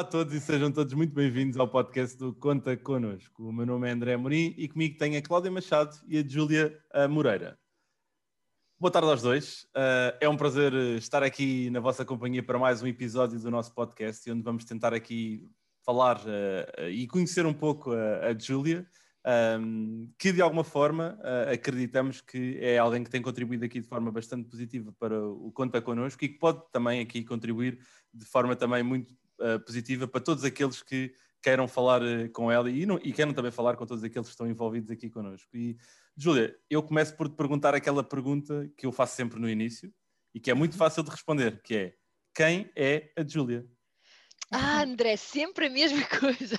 Olá a todos e sejam todos muito bem-vindos ao podcast do Conta Connosco. O meu nome é André Morim e comigo tenho a Cláudia Machado e a Júlia Moreira. Boa tarde aos dois. Uh, é um prazer estar aqui na vossa companhia para mais um episódio do nosso podcast, onde vamos tentar aqui falar e conhecer um pouco a, Júlia, um, que de alguma forma acreditamos que é alguém que tem contribuído aqui de forma bastante positiva para o Conta Connosco e que pode também aqui contribuir de forma também muito uh, positiva para todos aqueles que queiram falar uh, com ela e, não, e queiram também falar com todos aqueles que estão envolvidos aqui connosco. E, Júlia, eu começo por te perguntar aquela pergunta que eu faço sempre no início e que é muito uhum. fácil de responder, que é quem é a Júlia? Ah, André, sempre a mesma coisa.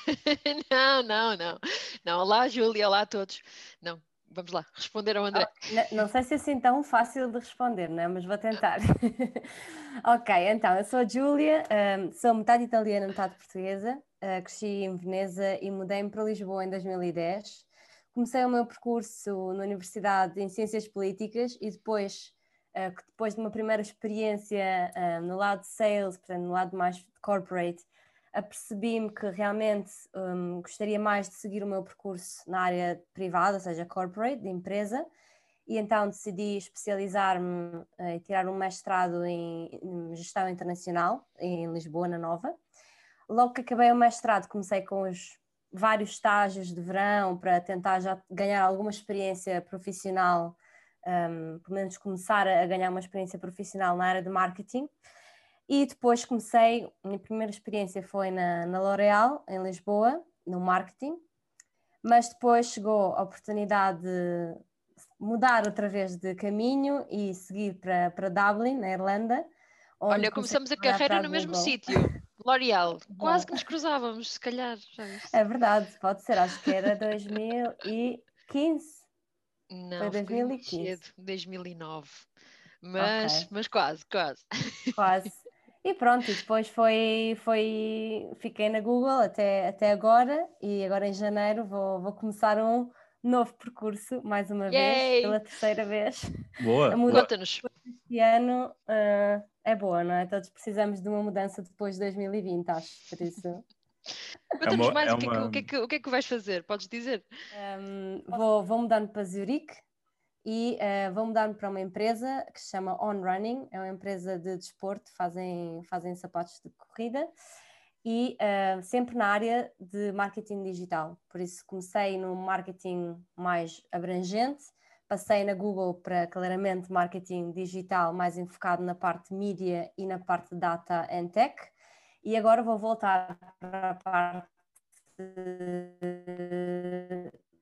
não, não, não. Não, olá, Júlia, olá a todos. Não, vamos lá, responder ao André. Oh, não, sei se é assim tão fácil de responder, não é? mas vou tentar. ok, então, eu sou a Júlia, um, sou metade italiana, metade portuguesa, uh, cresci em Veneza e mudei-me para Lisboa em 2010. Comecei o meu percurso na Universidade em Ciências Políticas e depois, uh, depois de uma primeira experiência uh, no lado de sales, portanto, no lado mais corporate, apercebi-me que realmente um, gostaria mais de seguir o meu percurso na área privada, ou seja, corporate, de empresa, e então decidi especializar-me uh, e tirar um mestrado em, em, gestão internacional em Lisboa, na Nova. Logo que acabei o mestrado, comecei com os vários estágios de verão para tentar já ganhar alguma experiência profissional, um, pelo menos começar a ganhar uma experiência profissional na área de marketing. E depois comecei, a minha primeira experiência foi na, na L'Oréal, em Lisboa, no marketing, mas depois chegou a oportunidade de mudar outra vez de caminho e seguir para, para Dublin, na Irlanda. Olha, começamos a carreira no mesmo sítio. L'Oréal, quase que nos cruzávamos, se calhar. É verdade, pode ser, acho que era 2015. Não, foi 2015. 2009. Mas, okay. mas quase, quase. Quase. E pronto, e depois foi, foi, fiquei na Google até, até agora e agora em janeiro vou, vou começar um novo percurso, mais uma Yay! vez, pela terceira vez. Boa! Mudança este ano uh, é boa, não é? Todos precisamos de uma mudança depois de 2020, acho, por isso... Conta-nos é mais é o, que uma... é que, o, que é que, o que é que vais fazer, podes dizer? Um, vou, vou mudando para Zurique, e uh, vou mudar-me para uma empresa que se chama On Running, é uma empresa de desporto, fazem, fazem sapatos de corrida. E uh, sempre na área de marketing digital. Por isso comecei no marketing mais abrangente, passei na Google para claramente marketing digital mais enfocado na parte mídia e na parte data and tech. E agora vou voltar para a parte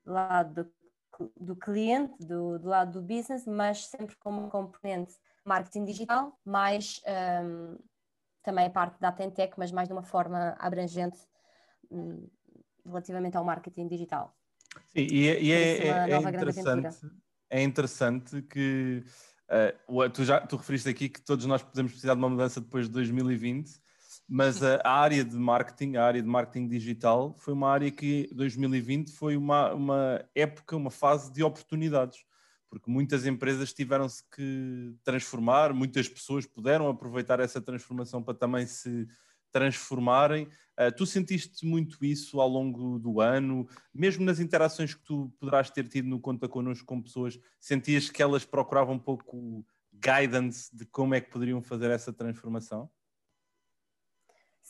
lá do do cliente, do, do, lado do business, mas sempre como componente marketing digital, mais um, também a parte da Atentec, mas mais de uma forma abrangente um, relativamente ao marketing digital. Sim, e, é, e é, é, é interessante, é interessante que uh, tu já tu referiste aqui que todos nós podemos precisar de uma mudança depois de 2020 mas a, a, área de marketing, a área de marketing digital, foi uma área que 2020 foi uma, uma época, uma fase de oportunidades, porque muitas empresas tiveram-se que transformar, muitas pessoas puderam aproveitar essa transformação para também se transformarem. Uh, tu sentiste muito isso ao longo do ano, mesmo nas interações que tu poderás ter tido no Conta Connosco com pessoas, sentias que elas procuravam um pouco guidance de como é que poderiam fazer essa transformação?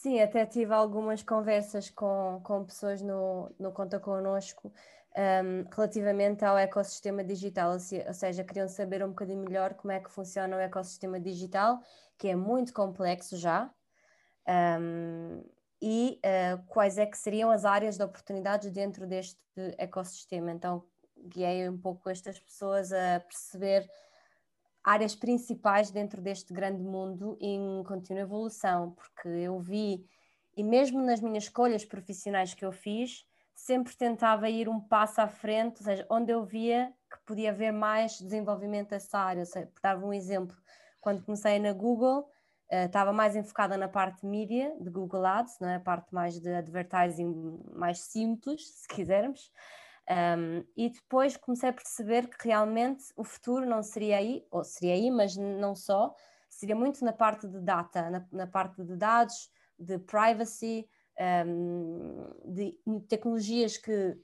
Sim, até tive algumas conversas com, com pessoas no, no Conta Connosco um, relativamente ao ecossistema digital, ou seja, queriam saber um bocadinho melhor como é que funciona o ecossistema digital, que é muito complexo já, um, e uh, quais é que seriam as áreas de oportunidades dentro deste ecossistema. Então, guiei um pouco estas pessoas a perceber áreas principais dentro deste grande mundo em contínua evolução, porque eu vi, e mesmo nas minhas escolhas profissionais que eu fiz, sempre tentava ir um passo à frente, ou seja, onde eu via que podia haver mais desenvolvimento dessa área. Por dar um exemplo, quando comecei na Google, uh, estava mais enfocada na parte mídia de Google Ads, não é? a parte mais de advertising mais simples, se quisermos. Um, e depois comecei a perceber que realmente o futuro não seria aí, ou seria aí, mas não só, seria muito na parte de data, na, na parte de dados, de privacy, um, de tecnologias que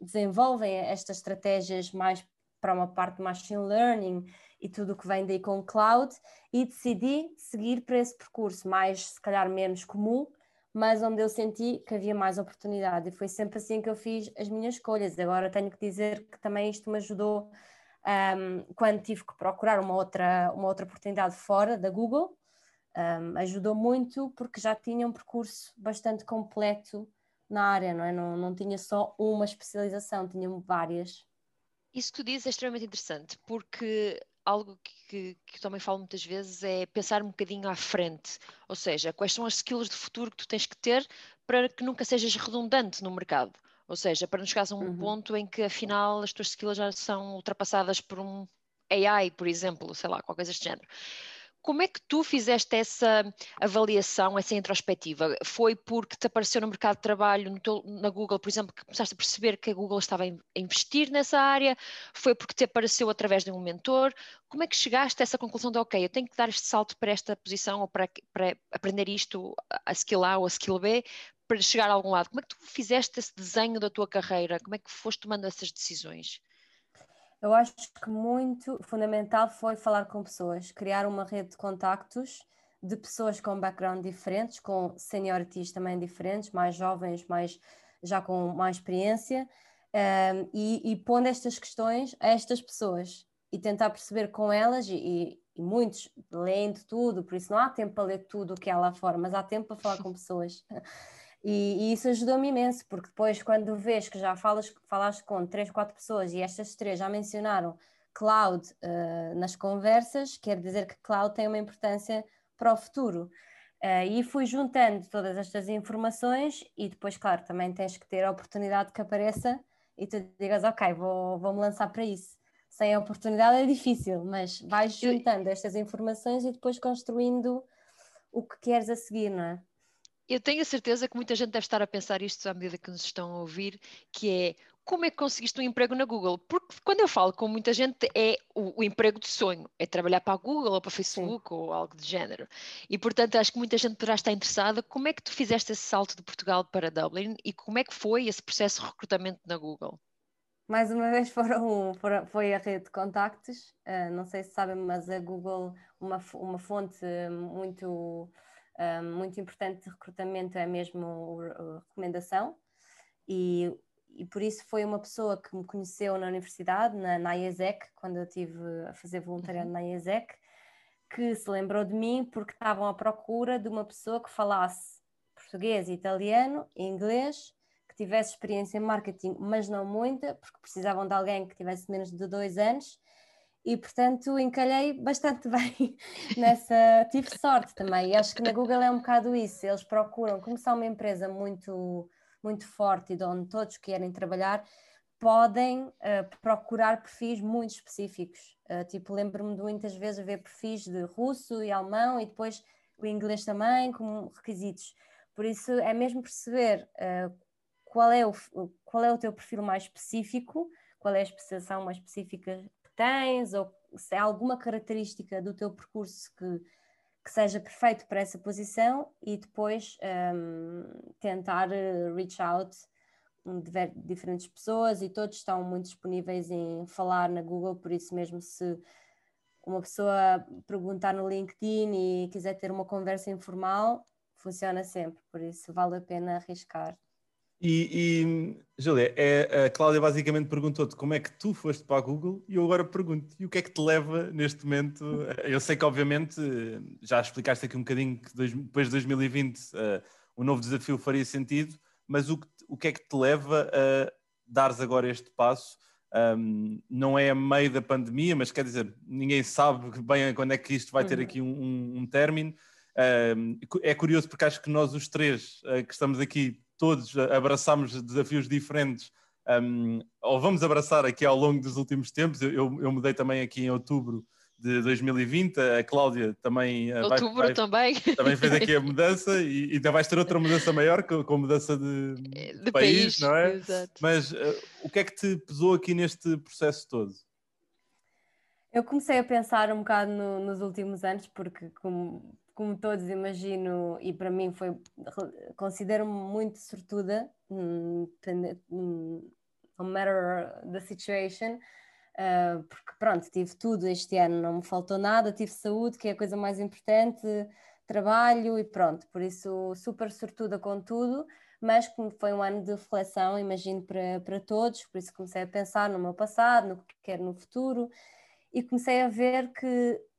desenvolvem estas estratégias mais para uma parte de machine learning e tudo o que vem daí com cloud e decidi seguir para esse percurso mais, se calhar, menos comum, mas onde eu senti que havia mais oportunidade e foi sempre assim que eu fiz as minhas escolhas. Agora tenho que dizer que também isto me ajudou um, quando tive que procurar uma outra, uma outra oportunidade fora da Google, um, ajudou muito porque já tinha um percurso bastante completo na área, não é? Não, não tinha só uma especialização, tinha várias. Isso que tu dizes é extremamente interessante, porque algo que, que também falo muitas vezes é pensar um bocadinho à frente, ou seja, quais são as skills de futuro que tu tens que ter para que nunca sejas redundante no mercado. Ou seja, para não chegares a um uhum. ponto em que afinal as tuas skills já são ultrapassadas por um AI, por exemplo, sei lá, qualquer coisa deste género. Como é que tu fizeste essa avaliação, essa introspectiva? Foi porque te apareceu no mercado de trabalho, teu, na Google, por exemplo, que começaste a perceber que a Google estava a investir nessa área? Foi porque te apareceu através de um mentor? Como é que chegaste a essa conclusão de, ok, eu tenho que dar este salto para esta posição ou para, para aprender isto, a skill A ou a skill B, para chegar a algum lado? Como é que tu fizeste esse desenho da tua carreira? Como é que foste tomando essas decisões? Eu acho que muito fundamental foi falar com pessoas, criar uma rede de contactos de pessoas com background diferentes, com seniorities também diferentes, mais jovens, mais já com mais experiência, um, ehm, e, e pondo estas questões a estas pessoas e tentar perceber com elas, e, e muitos leem tudo, por isso não há tempo para ler tudo o que há lá fora, mas há tempo para falar com pessoas. E, e isso ajudou-me imenso, porque depois, quando vês que já falas, falaste com três, quatro pessoas e estas três já mencionaram cloud uh, nas conversas, quer dizer que cloud tem uma importância para o futuro. Uh, e fui juntando todas estas informações e depois, claro, também tens que ter a oportunidade que apareça e tu digas, ok, vou, vou me lançar para isso. Sem a oportunidade é difícil, mas vais juntando estas informações e depois construindo o que queres a seguir, não é? Eu tenho a certeza que muita gente deve estar a pensar isto à medida que nos estão a ouvir, que é como é que conseguiste um emprego na Google? Porque quando eu falo com muita gente é o, o emprego de sonho, é trabalhar para a Google ou para a Facebook Sim. ou algo de género. E portanto acho que muita gente poderá estar interessada. Como é que tu fizeste esse salto de Portugal para Dublin e como é que foi esse processo de recrutamento na Google? Mais uma vez foram, foram foi a rede de contactos. Uh, não sei se sabem, mas a Google, uma, uma fonte muito um, muito importante de recrutamento é mesmo a recomendação, e, e por isso foi uma pessoa que me conheceu na universidade, na, na IESEC, quando eu estive a fazer voluntariado uhum. na IESEC, que se lembrou de mim porque estavam à procura de uma pessoa que falasse português, italiano e inglês, que tivesse experiência em marketing, mas não muita, porque precisavam de alguém que tivesse menos de dois anos e portanto encalhei bastante bem nessa. Tive sorte também, e acho que na Google é um bocado isso. Eles procuram, como são uma empresa muito, muito forte e de onde todos querem trabalhar, podem uh, procurar perfis muito específicos. Uh, tipo, lembro-me de muitas vezes ver perfis de russo e alemão e depois o inglês também como requisitos. Por isso é mesmo perceber uh, qual, é o, qual é o teu perfil mais específico, qual é a especialização mais específica tens, ou se há alguma característica do teu percurso que, que seja perfeito para essa posição e depois um, tentar eh, reach out de diferentes pessoas e todos estão muito disponíveis em falar na Google, por isso mesmo se uma pessoa perguntar no LinkedIn e quiser ter uma conversa informal, funciona sempre, por isso vale a pena arriscar. E, e Júlia, é, a Cláudia basicamente perguntou-te como é que tu foste para a Google e eu agora pergunto, e o que é que te leva neste momento? Eu sei que obviamente já explicaste aqui um bocadinho que depois de 2020 uh, o novo desafio faria sentido, mas o que, o que é que te leva a dares agora este passo? Um, não é a meio da pandemia, mas quer dizer, ninguém sabe bem quando é que isto vai ter uhum. aqui um, um, um término. É curioso porque acho que nós os três uh, que estamos aqui todos abraçamos desafios diferentes, um, ou vamos abraçar aqui ao longo dos últimos tempos. Eu, eu, mudei também aqui em outubro de 2020, a Cláudia também, uh, outubro vai, vai, também. também fez aqui a mudança e, ainda vais ter outra mudança maior com, com a mudança de, de, de país, país, não é? Exato. Mas uh, o que é que te pesou aqui neste processo todo? Eu comecei a pensar um bocado no, nos últimos anos, porque como como todos imagino, e para mim foi, considero-me muito sortuda, hum, hum, no matter the situation, uh, porque pronto, tive tudo este ano, não me faltou nada, tive saúde, que é a coisa mais importante, trabalho e pronto, por isso super sortuda com tudo, mas como foi um ano de reflexão, imagino para, para todos, por isso comecei a pensar no meu passado, no que quero no futuro, e comecei a ver que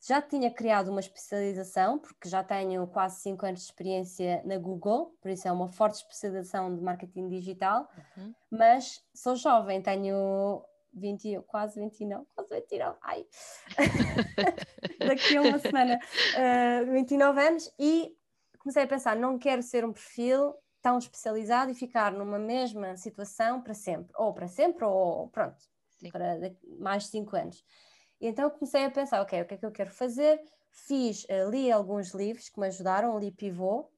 já tinha criado uma especialização, porque já tenho quase 5 anos de experiência na Google, por isso é uma forte especialização de marketing digital, uhum. mas sou jovem, tenho 20, quase 29, quase 29, ai, daqui a uma semana, uh, 29 anos, e comecei a pensar, não quero ser um perfil tão especializado e ficar numa mesma situação para sempre, ou para sempre, ou pronto, Sim. para mais de 5 anos. E então comecei a pensar, ok, o que é que eu quero fazer? Fiz, uh, li alguns livros que me ajudaram, li Pivô.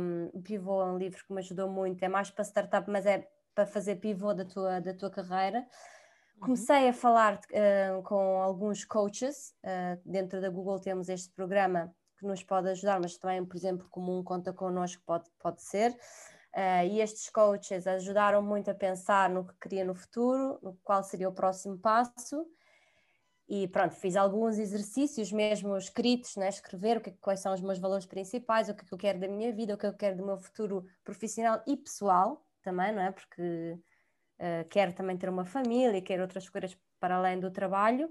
Um, Pivô é um livro que me ajudou muito, é mais para startup, mas é para fazer pivô da tua, da tua carreira. Uhum. Comecei a falar uh, com alguns coaches, uh, dentro da Google temos este programa que nos pode ajudar, mas também, por exemplo, como um conta connosco pode, pode ser. Uh, e estes coaches ajudaram muito a pensar no que queria no futuro, no qual seria o próximo passo. E pronto, fiz alguns exercícios mesmo escritos, né? escrever o que, quais são os meus valores principais, o que, é que eu quero da minha vida, o que eu quero do meu futuro profissional e pessoal também, não é? Porque uh, quero também ter uma família, quero outras coisas para além do trabalho.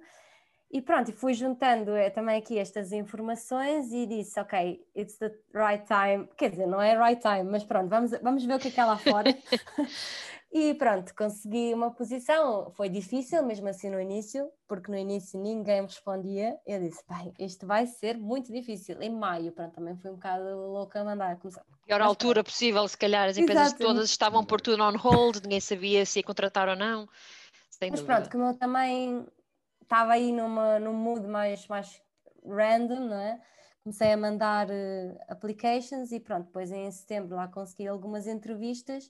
E pronto, fui juntando é, também aqui estas informações e disse, ok, it's the right time. Quer dizer, não é right time, mas pronto, vamos, vamos ver o que é que há lá fora. E pronto, consegui uma posição. Foi difícil, mesmo assim no início, porque no início ninguém me respondia. Eu disse, bem, isto vai ser muito difícil. Em maio, pronto, também fui um bocado louca a mandar começar. Pior Mas, altura possível, se calhar as empresas todas estavam por tudo on hold, ninguém sabia se ia contratar ou não. Sem Mas dúvida. pronto, como eu também estava aí numa, num mood mais, mais random, não é? Comecei a mandar uh, applications e pronto, depois em setembro lá consegui algumas entrevistas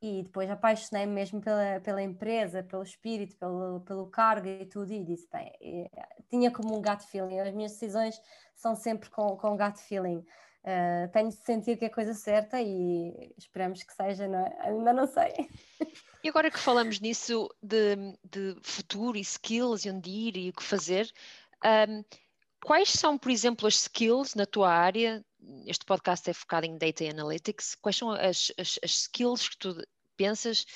e depois apaixonei-me mesmo pela, pela empresa, pelo espírito, pelo, pelo cargo e tudo, e disse, bem, tinha como um gut feeling, as minhas decisões são sempre com, com gut feeling. Uh, tenho de sentir que é a coisa certa e esperamos que seja, não é? ainda não sei. E agora que falamos nisso de, de futuro e skills e onde ir e o que fazer, um, quais são, por exemplo, as skills na tua área este podcast é focado em Data Analytics. Quais são as, as, as skills que tu pensas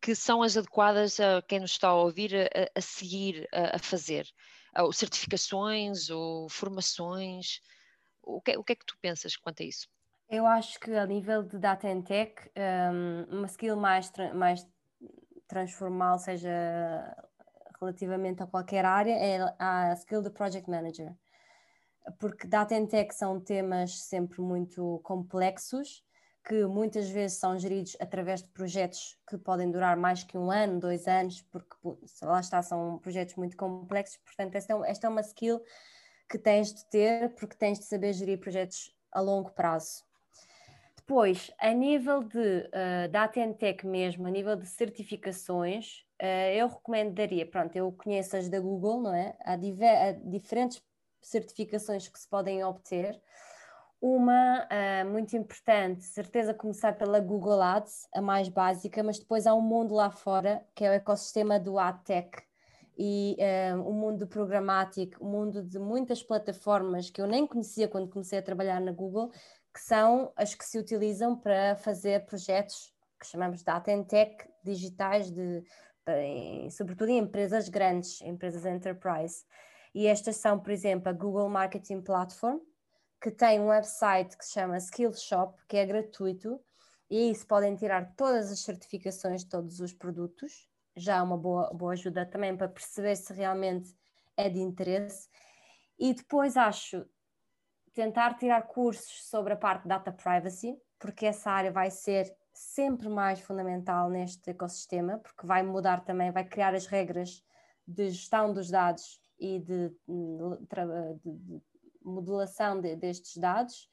que são as adequadas a quem nos está a ouvir a, a seguir a, a fazer? Ou certificações ou formações? O que, o que é que tu pensas quanto a isso? Eu acho que a nível de Data and Tech, um, uma skill mais, mais transformal, seja relativamente a qualquer área, é a skill de Project Manager porque data and tech são temas sempre muito complexos, que muitas vezes são geridos através de projetos que podem durar mais que um ano, dois anos, porque lá está, são projetos muito complexos, portanto, esta é, esta é uma skill que tens de ter, porque tens de saber gerir projetos a longo prazo. Depois, a nível de uh, data and tech mesmo, a nível de certificações, uh, eu recomendaria, pronto, eu conheço as da Google, não é? Há, há diferentes certificações que se podem obter. Uma uh, muito importante, certeza começar pela Google Ads, a mais básica, mas depois há um mundo lá fora, que é o ecossistema do AdTech e uh, o mundo programático, o mundo de muitas plataformas que eu nem conhecia quando comecei a trabalhar na Google, que são as que se utilizam para fazer projetos que chamamos de Data Tech digitais, de, em, sobretudo em empresas grandes, empresas enterprise. E estas são, por exemplo, a Google Marketing Platform, que tem um website que se chama Skillshop, que é gratuito, e aí se podem tirar todas as certificações de todos os produtos. Já é uma boa, boa ajuda também para perceber se realmente é de interesse. E depois acho tentar tirar cursos sobre a parte de data privacy, porque essa área vai ser sempre mais fundamental neste ecossistema, porque vai mudar também, vai criar as regras de gestão dos dados e de, de, de modulação de, destes dados.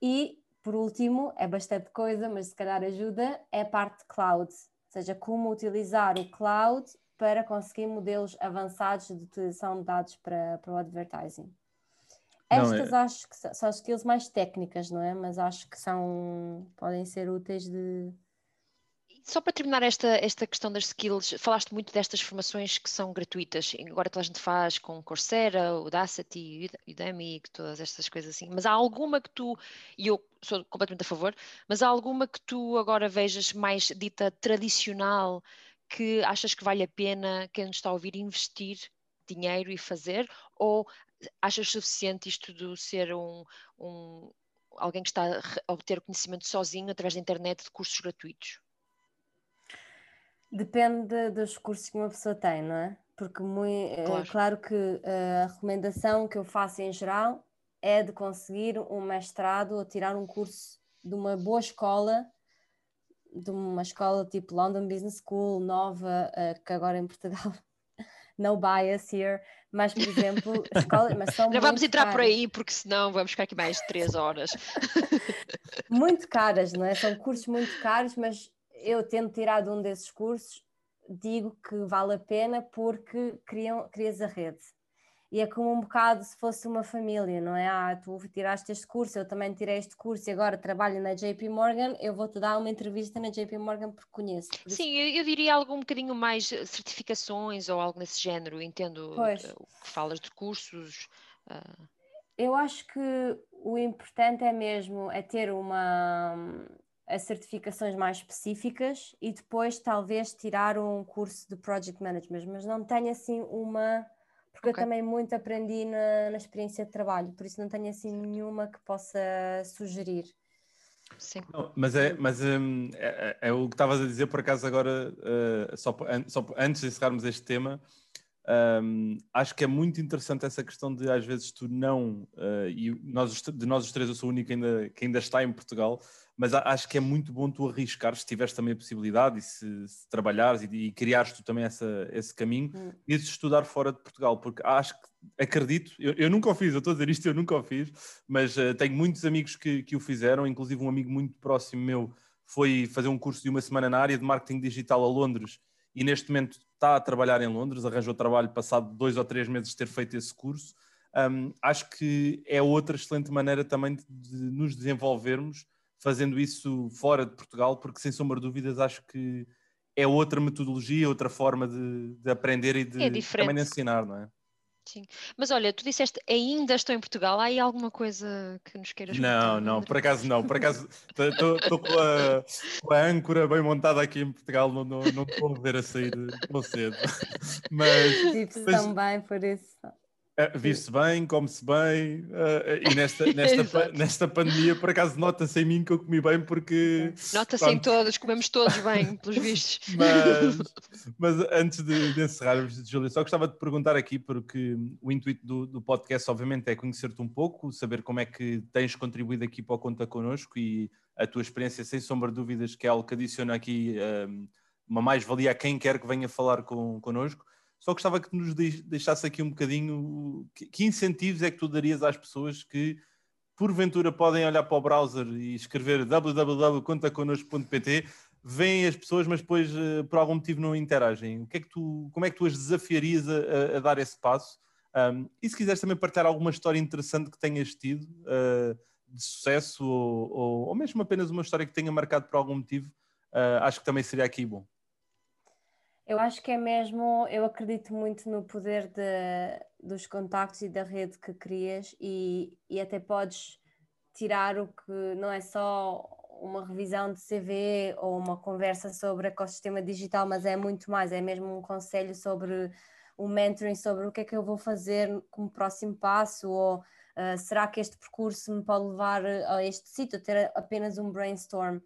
E, por último, é bastante coisa, mas se calhar ajuda, é a parte de cloud, ou seja, como utilizar o cloud para conseguir modelos avançados de utilização de dados para, para o advertising. Estas não, é... acho que são skills mais técnicas, não é? Mas acho que são podem ser úteis de só para terminar esta, esta questão das skills, falaste muito destas formações que são gratuitas, agora toda a gente faz com Coursera, Udacity, Udemy, todas estas coisas assim, mas há alguma que tu, e eu sou completamente a favor, mas há alguma que tu agora vejas mais dita tradicional, que achas que vale a pena quem nos está a ouvir investir dinheiro e fazer, ou achas suficiente isto de ser um, um alguém que está a obter conhecimento sozinho através da internet de cursos gratuitos? Depende dos cursos que uma pessoa tem, não é? Porque muito, claro. É claro que a recomendação que eu faço em geral é de conseguir um mestrado ou tirar um curso de uma boa escola, de uma escola tipo London Business School, nova, uh, que agora em Portugal no bias here, mas por exemplo, escolas, mas são Não vamos entrar caras. por aí porque senão vamos ficar aqui mais de três horas. muito caras, não é? São cursos muito caros, mas eu tendo tirado um desses cursos, digo que vale a pena porque criam, crias a rede. E é como um bocado se fosse uma família, não é? Ah, tu tiraste este curso, eu também tirei este curso e agora trabalho na JP Morgan, eu vou-te dar uma entrevista na JP Morgan porque conheço. Por Sim, eu, eu, diria algo um bocadinho mais certificações ou algo nesse género, entendo pois. o que falas de cursos. Uh... Eu acho que o importante é mesmo é ter uma a certificações mais específicas e depois talvez tirar um curso de Project Management, mas não tenho assim uma, porque okay. eu também muito aprendi na, na, experiência de trabalho, por isso não tenho assim nenhuma que possa sugerir. Sim. Não, mas é, mas um, é, é, é, o que estavas a dizer por acaso agora, uh, só, só antes de encerrarmos este tema, um, acho que é muito interessante essa questão de às vezes tu não, uh, e nós, de nós os três eu sou o único ainda, que ainda está em Portugal, mas acho que é muito bom tu arriscar se tiveres também a possibilidade e se, se trabalhares e, e criares tu também essa, esse caminho hum. e de estudar fora de Portugal, porque acho que, acredito, eu, eu, nunca o fiz, eu estou a dizer isto, eu nunca o fiz, mas uh, tenho muitos amigos que, que o fizeram, inclusive um amigo muito próximo meu foi fazer um curso de uma semana na área de marketing digital a Londres e neste momento está a trabalhar em Londres, arranjou trabalho passado dois ou três meses de ter feito esse curso. Um, acho que é outra excelente maneira também de, de, nos desenvolvermos fazendo isso fora de Portugal, porque sem sombra de dúvidas acho que é outra metodologia, outra forma de, de aprender e de é também de ensinar, não é? Sim. Mas olha, tu disseste ainda estou em Portugal, há aí alguma coisa que nos queiras Não, não, por acaso não, por acaso estou com, com, a âncora bem montada aqui em Portugal, não, não, não estou a ver a sair tão cedo. Mas. Mas... também por isso. Uh, Vive-se bem, come-se bem, uh, e nesta, nesta, nesta pandemia, por acaso, nota-se em mim que eu comi bem, porque. Nota-se em todos, comemos todos bem, pelos vistos. Mas, mas antes de, de encerrarmos, Júlia, só gostava de perguntar aqui, porque o intuito do, do podcast, obviamente, é conhecer-te um pouco, saber como é que tens contribuído aqui para o Conta Connosco e a tua experiência, sem sombra de dúvidas, que é algo que adiciona aqui um, uma mais-valia a quem quer que venha falar com, connosco. Só gostava que nos deixasse aqui um bocadinho que, incentivos é que tu darias às pessoas que porventura podem olhar para o browser e escrever www.contaconnosco.pt, veem as pessoas, mas depois eh, por algum motivo não interagem. O que é que tu, como é que tu as desafiarias a, a dar esse passo? Um, e se quiseres também partilhar alguma história interessante que tenhas tido uh, de sucesso ou, ou, ou, mesmo apenas uma história que tenha marcado por algum motivo, uh, acho que também seria aqui bom. Eu acho que é mesmo, eu acredito muito no poder de, dos contactos e da rede que crias e, e até podes tirar o que não é só uma revisão de CV ou uma conversa sobre ecossistema digital, mas é muito mais, é mesmo um conselho sobre um mentoring sobre o que é que eu vou fazer como próximo passo ou uh, será que este percurso me pode levar a este sítio, ter apenas um brainstorm.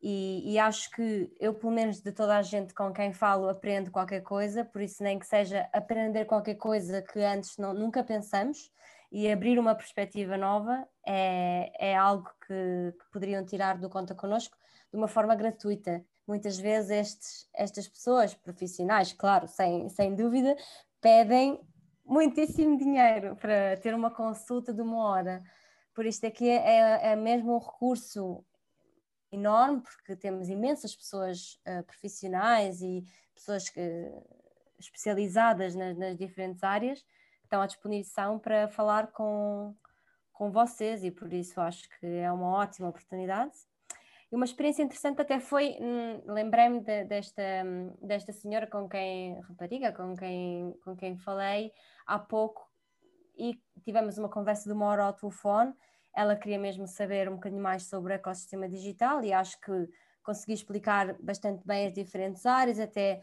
E, e, acho que eu, pelo menos de toda a gente com quem falo, aprendo qualquer coisa, por isso, nem que seja aprender qualquer coisa que antes não, nunca pensamos e abrir uma perspectiva nova é, é algo que, que poderiam tirar do Conta Connosco de uma forma gratuita. Muitas vezes estes, estas pessoas profissionais, claro, sem, sem dúvida, pedem muitíssimo dinheiro para ter uma consulta de uma hora. Por isto aqui é, é mesmo um recurso enorme, porque temos imensas pessoas uh, profissionais e pessoas que, especializadas nas, nas, diferentes áreas que estão à disposição para falar com, com vocês e por isso acho que é uma ótima oportunidade. E uma experiência interessante até foi, hum, lembrei-me de, desta, desta senhora com quem, rapariga, com quem, com quem falei há pouco e tivemos uma conversa de uma hora ao telefone. Ela queria mesmo saber um bocadinho mais sobre o ecossistema digital e acho que consegui explicar bastante bem as diferentes áreas, até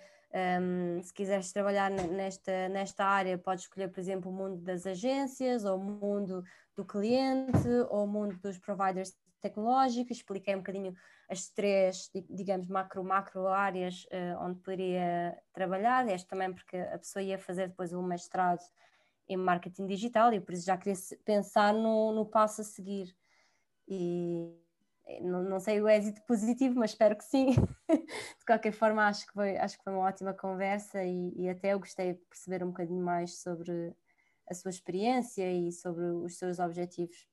um, se quiseres trabalhar nesta, nesta área, podes escolher, por exemplo, o mundo das agências, ou o mundo do cliente, ou o mundo dos providers tecnológicos. Expliquei um bocadinho as três, digamos, macro-macro áreas uh, onde poderia trabalhar. Este também porque a pessoa ia fazer depois um mestrado em marketing digital e por isso já queria pensar no, no passo a seguir. E não, não, sei o êxito positivo, mas espero que sim. de qualquer forma, acho que foi, acho que foi uma ótima conversa e, e, até eu gostei de perceber um bocadinho mais sobre a sua experiência e sobre os seus objetivos.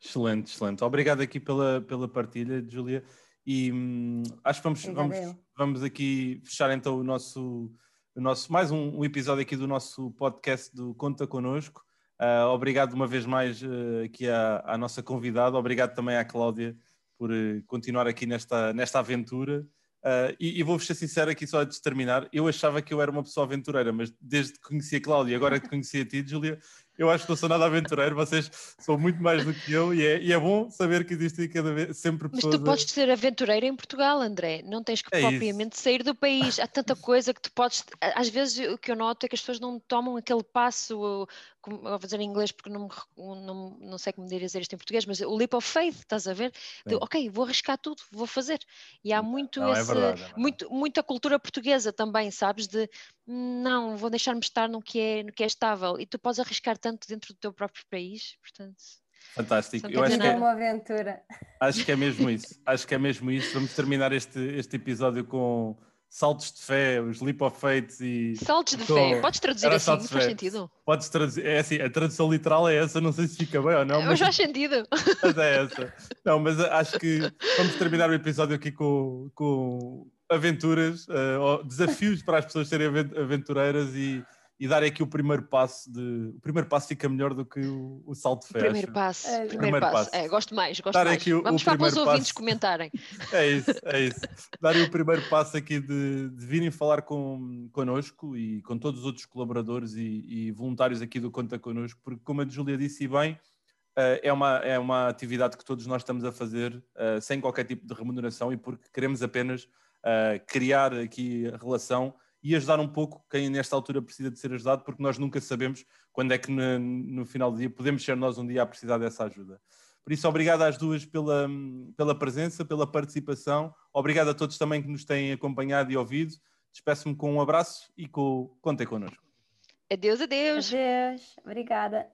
Excelente, excelente. Obrigado aqui pela, pela partilha, Julia. E hum, acho que vamos, vamos, vamos aqui fechar então o nosso, o nosso mais um, um, episódio aqui do nosso podcast do Conta Connosco. Uh, obrigado uma vez mais uh, aqui à, à, nossa convidada, obrigado também à Cláudia por uh, continuar aqui nesta, nesta aventura. e, e vou-vos ser sincero aqui só a terminar, eu achava que eu era uma pessoa aventureira, mas desde que conheci a Cláudia agora que conheci a ti, Júlia, eu acho que não sou nada aventureiro, vocês são muito mais do que eu e é, e é bom saber que existem cada vez sempre pessoas. Mas tu podes ser aventureiro em Portugal, André, não tens que é propriamente isso. sair do país. Há tanta coisa que tu podes. Às vezes o que eu noto é que as pessoas não tomam aquele passo, vou dizer em inglês porque não, não, não sei como dizer isto em português, mas o leap of faith, estás a ver? De, ok, vou arriscar tudo, vou fazer. E há muito não, é esse, é verdade, é verdade. muito, muita cultura portuguesa também, sabes? De não, vou deixar-me estar no que, é, no que é estável. E tu podes arriscar tanto dentro do teu próprio país, portanto. Fantástico. Eu acho que é uma aventura. Acho que é mesmo isso. Acho que é mesmo isso. Vamos terminar este, este episódio com saltos de fé, os leap of faith e. Saltos de fé, podes traduzir assim, não faz sentido? Podes traduzir, é assim, a tradução literal é essa, não sei se fica bem ou não. Mas faz sentido. Mas é essa. Não, mas acho que vamos terminar o episódio aqui com, com aventuras, uh, desafios para as pessoas serem aventureiras e, e darem aqui o primeiro passo de o primeiro passo fica melhor do que o, o salto de fé. Primeiro passo, é, primeiro, primeiro passo. passo. É, gosto mais, gosto mais. Aqui o, Vamos o para os ouvintes comentarem. É isso, é isso. Darem o primeiro passo aqui de, de virem falar com, connosco e com todos os outros colaboradores e, e voluntários aqui do Conta Connosco, porque como a Júlia disse bem, Uh, é, uma, é uma atividade que todos nós estamos a fazer uh, sem qualquer tipo de remuneração e porque queremos apenas uh, criar aqui a relação e ajudar um pouco quem nesta altura precisa de ser ajudado, porque nós nunca sabemos quando é que no, no, final do dia podemos ser nós um dia a precisar dessa ajuda. Por isso, obrigado às duas pela, pela presença, pela participação. Obrigado a todos também que nos têm acompanhado e ouvido. Despeço-me com um abraço e com, contem connosco. Adeus, adeus. Adeus. Obrigada.